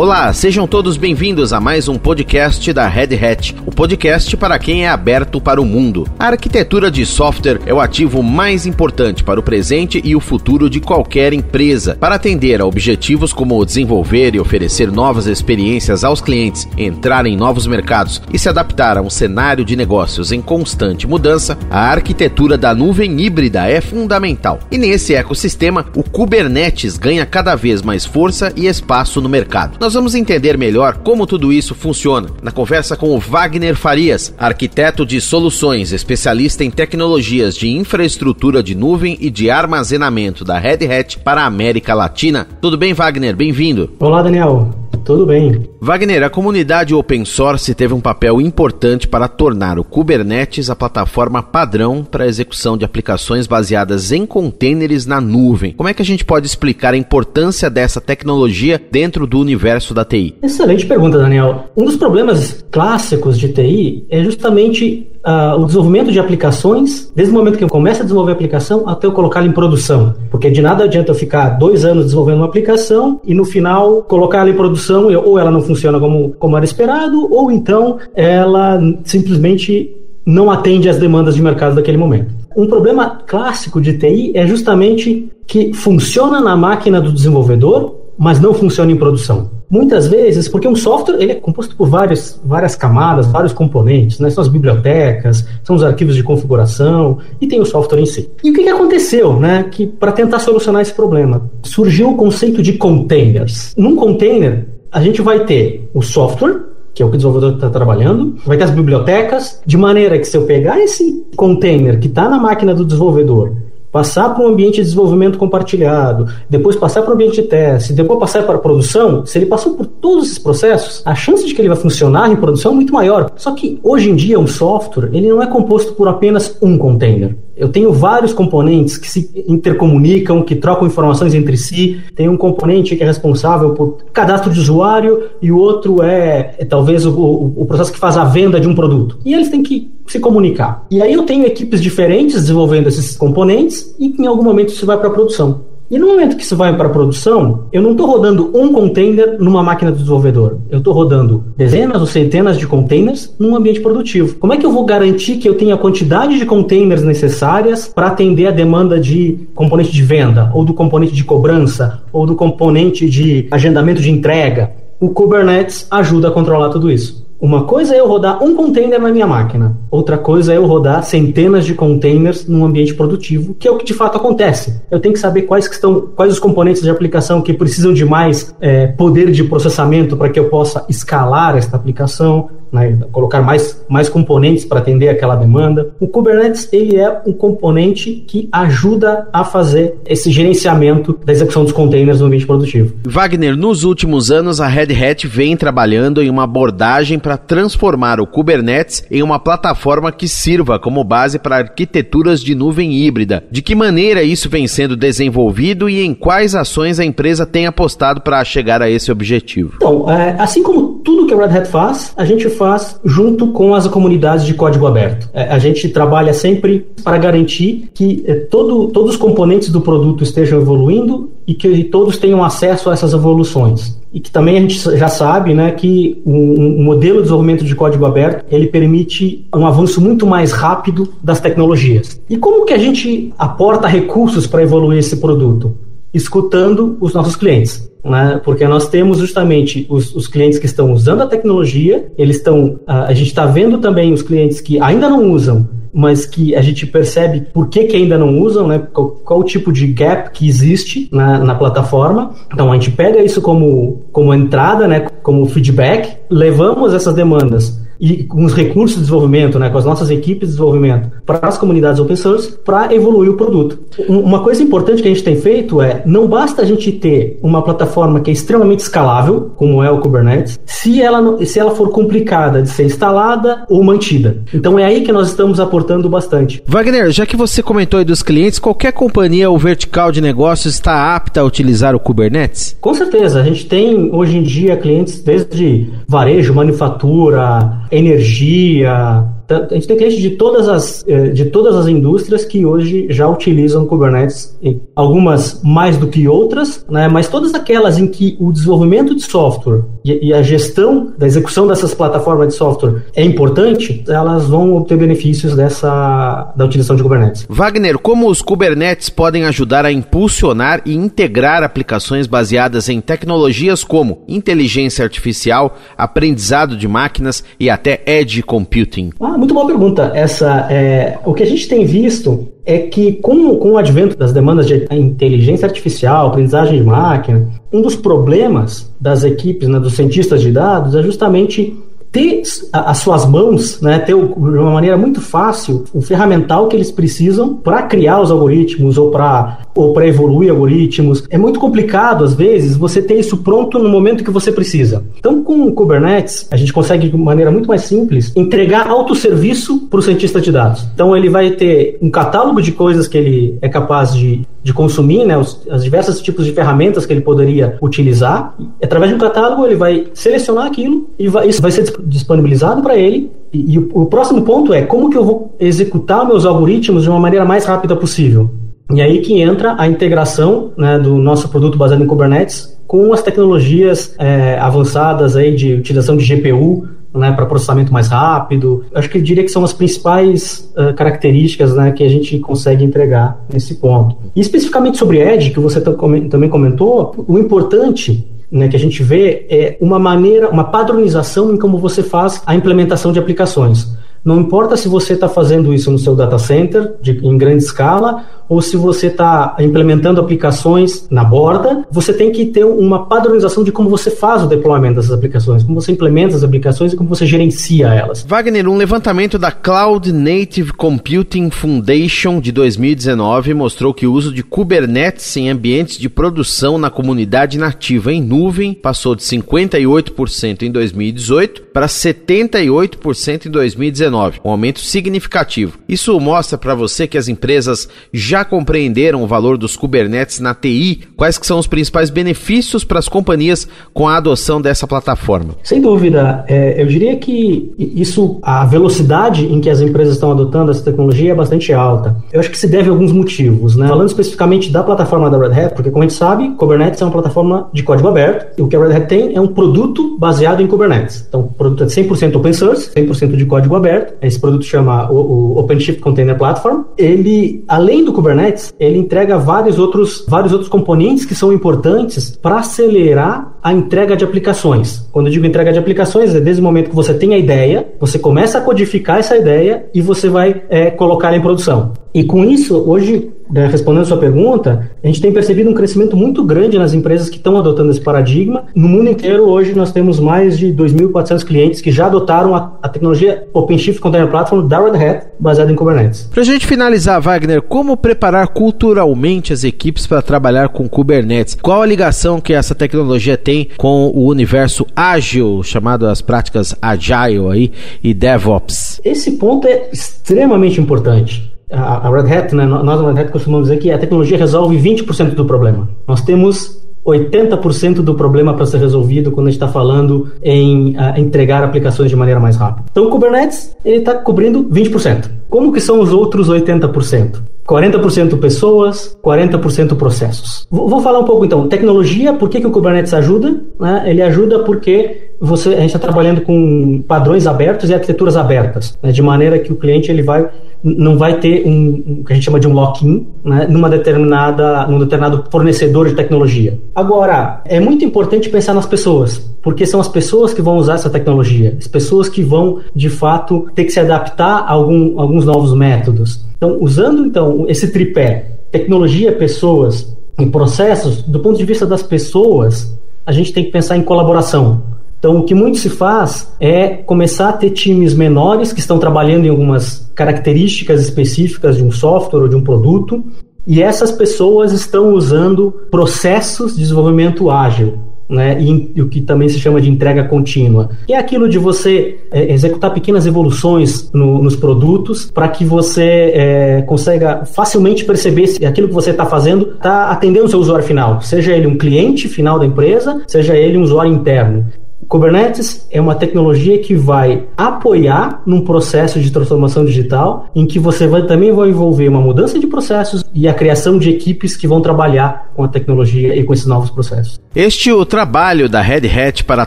Olá, sejam todos bem-vindos a mais um podcast da Red Hat, o podcast para quem é aberto para o mundo. A arquitetura de software é o ativo mais importante para o presente e o futuro de qualquer empresa, para atender a objetivos como desenvolver e oferecer novas experiências aos clientes, entrar em novos mercados e se adaptar a um cenário de negócios em constante mudança. A arquitetura da nuvem híbrida é fundamental. E nesse ecossistema, o Kubernetes ganha cada vez mais força e espaço no mercado. Nós vamos entender melhor como tudo isso funciona na conversa com o Wagner Farias, arquiteto de soluções, especialista em tecnologias de infraestrutura de nuvem e de armazenamento da Red Hat para a América Latina. Tudo bem, Wagner? Bem-vindo. Olá, Daniel. Tudo bem. Wagner, a comunidade open source teve um papel importante para tornar o Kubernetes a plataforma padrão para a execução de aplicações baseadas em containers na nuvem. Como é que a gente pode explicar a importância dessa tecnologia dentro do universo da TI? Excelente pergunta, Daniel. Um dos problemas clássicos de TI é justamente uh, o desenvolvimento de aplicações, desde o momento que eu começo a desenvolver a aplicação até eu colocá-la em produção. Porque de nada adianta eu ficar dois anos desenvolvendo uma aplicação e no final colocar ela em produção ou ela não funciona como, como era esperado, ou então ela simplesmente não atende às demandas de mercado daquele momento. Um problema clássico de TI é justamente que funciona na máquina do desenvolvedor, mas não funciona em produção. Muitas vezes, porque um software ele é composto por várias, várias camadas, vários componentes, né? são as bibliotecas, são os arquivos de configuração e tem o software em si. E o que, que aconteceu, né? Que para tentar solucionar esse problema surgiu o conceito de containers. Num container a gente vai ter o software que é o que o desenvolvedor está trabalhando, vai ter as bibliotecas, de maneira que se eu pegar esse container que está na máquina do desenvolvedor passar para um ambiente de desenvolvimento compartilhado, depois passar para um ambiente de teste, depois passar para a produção, se ele passou por todos esses processos, a chance de que ele vai funcionar em produção é muito maior. Só que hoje em dia um software ele não é composto por apenas um container. Eu tenho vários componentes que se intercomunicam, que trocam informações entre si. Tem um componente que é responsável por cadastro de usuário e o outro é, é talvez o, o, processo que faz a venda de um produto. E eles têm que se comunicar. E aí eu tenho equipes diferentes desenvolvendo esses componentes e em algum momento isso vai para a produção. E no momento que isso vai para a produção, eu não estou rodando um container numa máquina do desenvolvedor. Eu estou rodando dezenas ou centenas de containers num ambiente produtivo. Como é que eu vou garantir que eu tenha a quantidade de containers necessárias para atender a demanda de componente de venda, ou do componente de cobrança, ou do componente de agendamento de entrega? O Kubernetes ajuda a controlar tudo isso. Uma coisa é eu rodar um container na minha máquina, outra coisa é eu rodar centenas de containers num ambiente produtivo, que é o que de fato acontece. Eu tenho que saber quais que estão, quais os componentes de aplicação que precisam de mais é, poder de processamento para que eu possa escalar esta aplicação, né, colocar mais, mais componentes para atender aquela demanda. O Kubernetes ele é um componente que ajuda a fazer esse gerenciamento da execução dos containers no ambiente produtivo. Wagner, nos últimos anos a Red Hat vem trabalhando em uma abordagem para transformar o Kubernetes em uma plataforma que sirva como base para arquiteturas de nuvem híbrida. De que maneira isso vem sendo desenvolvido e em quais ações a empresa tem apostado para chegar a esse objetivo? Então, é, assim como tudo que a Red Hat faz, a gente faz junto com as comunidades de código aberto. É, a gente trabalha sempre para garantir que é, todo, todos os componentes do produto estejam evoluindo e que todos tenham acesso a essas evoluções. E que também a gente já sabe né, que um, um modelo de desenvolvimento de código aberto ele permite um avanço muito mais rápido das tecnologias. E como que a gente aporta recursos para evoluir esse produto? Escutando os nossos clientes né? porque nós temos justamente os, os, clientes que estão usando a tecnologia, eles estão, a, gente está vendo também os clientes que ainda não usam, mas que a gente percebe por que, que ainda não usam, né? Qual, qual o tipo de gap que existe na, na, plataforma. Então a gente pega isso como, como entrada, né? como feedback, levamos essas demandas e com os recursos de desenvolvimento, né, com as nossas equipes de desenvolvimento para as comunidades open source para evoluir o produto. Uma coisa importante que a gente tem feito é não basta a gente ter uma plataforma que é extremamente escalável, como é o Kubernetes, se ela, se ela for complicada de ser instalada ou mantida. Então é aí que nós estamos aportando bastante. Wagner, já que você comentou aí dos clientes, qualquer companhia ou vertical de negócios está apta a utilizar o Kubernetes? Com certeza. A gente tem hoje em dia clientes desde varejo, manufatura, energia, A gente tem clientes de todas as, eh, de todas as indústrias que hoje já utilizam Kubernetes, algumas mais do que outras, né? mas todas aquelas em que o desenvolvimento de software e a gestão da execução dessas plataformas de software é importante, elas vão obter benefícios dessa da utilização de Kubernetes. Wagner, como os Kubernetes podem ajudar a impulsionar e integrar aplicações baseadas em tecnologias como inteligência artificial, aprendizado de máquinas e até edge computing? Ah, muito boa pergunta. Essa é o que a gente tem visto é que com, com o advento das demandas de inteligência artificial, aprendizagem de máquina, um dos problemas das equipes, né, dos cientistas de dados, é justamente ter as suas mãos, né, ter de uma maneira muito fácil o ferramental que eles precisam para criar os algoritmos ou para ou para evoluir algoritmos. É muito complicado às vezes você ter isso pronto no momento que você precisa. Então com o Kubernetes a gente consegue de maneira muito mais simples entregar autosserviço para o cientista de dados. Então ele vai ter um catálogo de coisas que ele é capaz de de consumir, né, os, as diversos tipos de ferramentas que ele poderia utilizar. Através de um catálogo, ele vai selecionar aquilo e vai, isso vai ser disponibilizado para ele. E, e o, o, próximo ponto é como que eu vou executar meus algoritmos de uma maneira mais rápida possível. E aí que entra a integração né, do nosso produto baseado em Kubernetes com as tecnologias é, avançadas aí de utilização de GPU, né, para processamento mais rápido. Acho que eu diria que são as principais uh, características né, que a gente consegue entregar nesse ponto. E especificamente sobre Edge, que você também comentou, o importante né, que a gente vê é uma maneira, uma padronização em como você faz a implementação de aplicações. Não importa se você está fazendo isso no seu data center de, em grande escala ou se você está implementando aplicações na borda, você tem que ter uma padronização de como você faz o deployment dessas aplicações, como você implementa as aplicações e como você gerencia elas. Wagner, um levantamento da Cloud Native Computing Foundation de 2019 mostrou que o uso de Kubernetes em ambientes de produção na comunidade nativa em nuvem passou de 58% em 2018 para 78% em 2019, um aumento significativo. Isso mostra para você que as empresas já já compreenderam o valor dos Kubernetes na TI? Quais que são os principais benefícios para as companhias com a adoção dessa plataforma? Sem dúvida. É, eu diria que isso, a velocidade em que as empresas estão adotando essa tecnologia é bastante alta. Eu acho que se deve a alguns motivos. Né? Falando especificamente da plataforma da Red Hat, porque como a gente sabe, Kubernetes é uma plataforma de código aberto, e o que a Red Hat tem é um produto baseado em Kubernetes. Então, o produto é 100% open source, 100% de código aberto. Esse produto chama o, o OpenShift Container Platform. Ele, além do Kubernetes, ele entrega vários outros, vários outros componentes que são importantes para acelerar a entrega de aplicações. Quando eu digo entrega de aplicações, é desde o momento que você tem a ideia, você começa a codificar essa ideia e você vai é, colocar em produção. E com isso, hoje, né, respondendo a sua pergunta, a gente tem percebido um crescimento muito grande nas empresas que estão adotando esse paradigma. No mundo inteiro, hoje, nós temos mais de 2.400 clientes que já adotaram a, a, tecnologia OpenShift Container Platform da Red Hat, baseada em Kubernetes. Para a gente finalizar, Wagner, como preparar culturalmente as equipes para trabalhar com Kubernetes? Qual a ligação que essa tecnologia tem com o universo ágil, chamado as práticas Agile aí, e DevOps? Esse ponto é extremamente importante a, Red Hat, né, nós na Red Hat costumamos dizer que a tecnologia resolve 20% do problema. Nós temos 80% do problema para ser resolvido quando a gente está falando em entregar aplicações de maneira mais rápida. Então o Kubernetes está cobrindo 20%. Como que são os outros 80%? 40% pessoas, 40% processos. Vou falar um pouco então. Tecnologia, por que, que o Kubernetes ajuda? Né? Ele ajuda porque você, a gente está trabalhando com padrões abertos e arquiteturas abertas, né? de maneira que o cliente ele vai não vai ter um, um que a gente chama de um lock-in né, numa determinada, num determinado fornecedor de tecnologia. Agora, é muito importante pensar nas pessoas, porque são as pessoas que vão usar essa tecnologia, as pessoas que vão, de fato, ter que se adaptar a algum, alguns novos métodos. Então, usando então esse tripé, tecnologia, pessoas e processos, do ponto de vista das pessoas, a gente tem que pensar em colaboração. Então, o que muito se faz é começar a ter times menores que estão trabalhando em algumas características específicas de um software ou de um produto, e essas pessoas estão usando processos de desenvolvimento ágil. Né, e, e, o que também se chama de entrega contínua, que é aquilo de você é, executar pequenas evoluções no, nos produtos para que você é, consiga facilmente perceber se aquilo que você está fazendo está atendendo o seu usuário final, seja ele um cliente final da empresa, seja ele um usuário interno Kubernetes é uma tecnologia que vai apoiar num processo de transformação digital em que você vai, também vai envolver uma mudança de processos e a criação de equipes que vão trabalhar com a tecnologia e com esses novos processos. Este é o trabalho da Red Hat para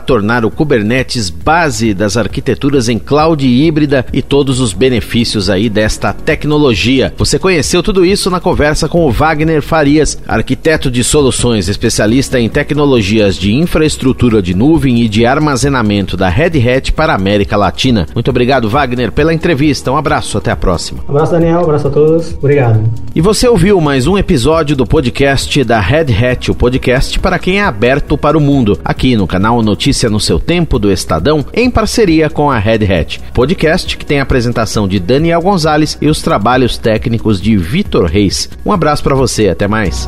tornar o Kubernetes base das arquiteturas em cloud híbrida e todos os benefícios aí desta tecnologia. Você conheceu tudo isso na conversa com o Wagner Farias, arquiteto de soluções, especialista em tecnologias de infraestrutura de nuvem e de armazenamento da Red Hat para a América Latina. Muito obrigado, Wagner, pela entrevista. Um abraço, até a próxima. Um abraço, Daniel. Um abraço a todos. Obrigado. E você ouviu mais um episódio do podcast da Red Hat, o podcast para quem é aberto para o mundo, aqui no canal Notícia no seu Tempo do Estadão, em parceria com a Red Hat. Podcast que tem a apresentação de Daniel Gonzalez e os trabalhos técnicos de Vitor Reis. Um abraço para você, até mais.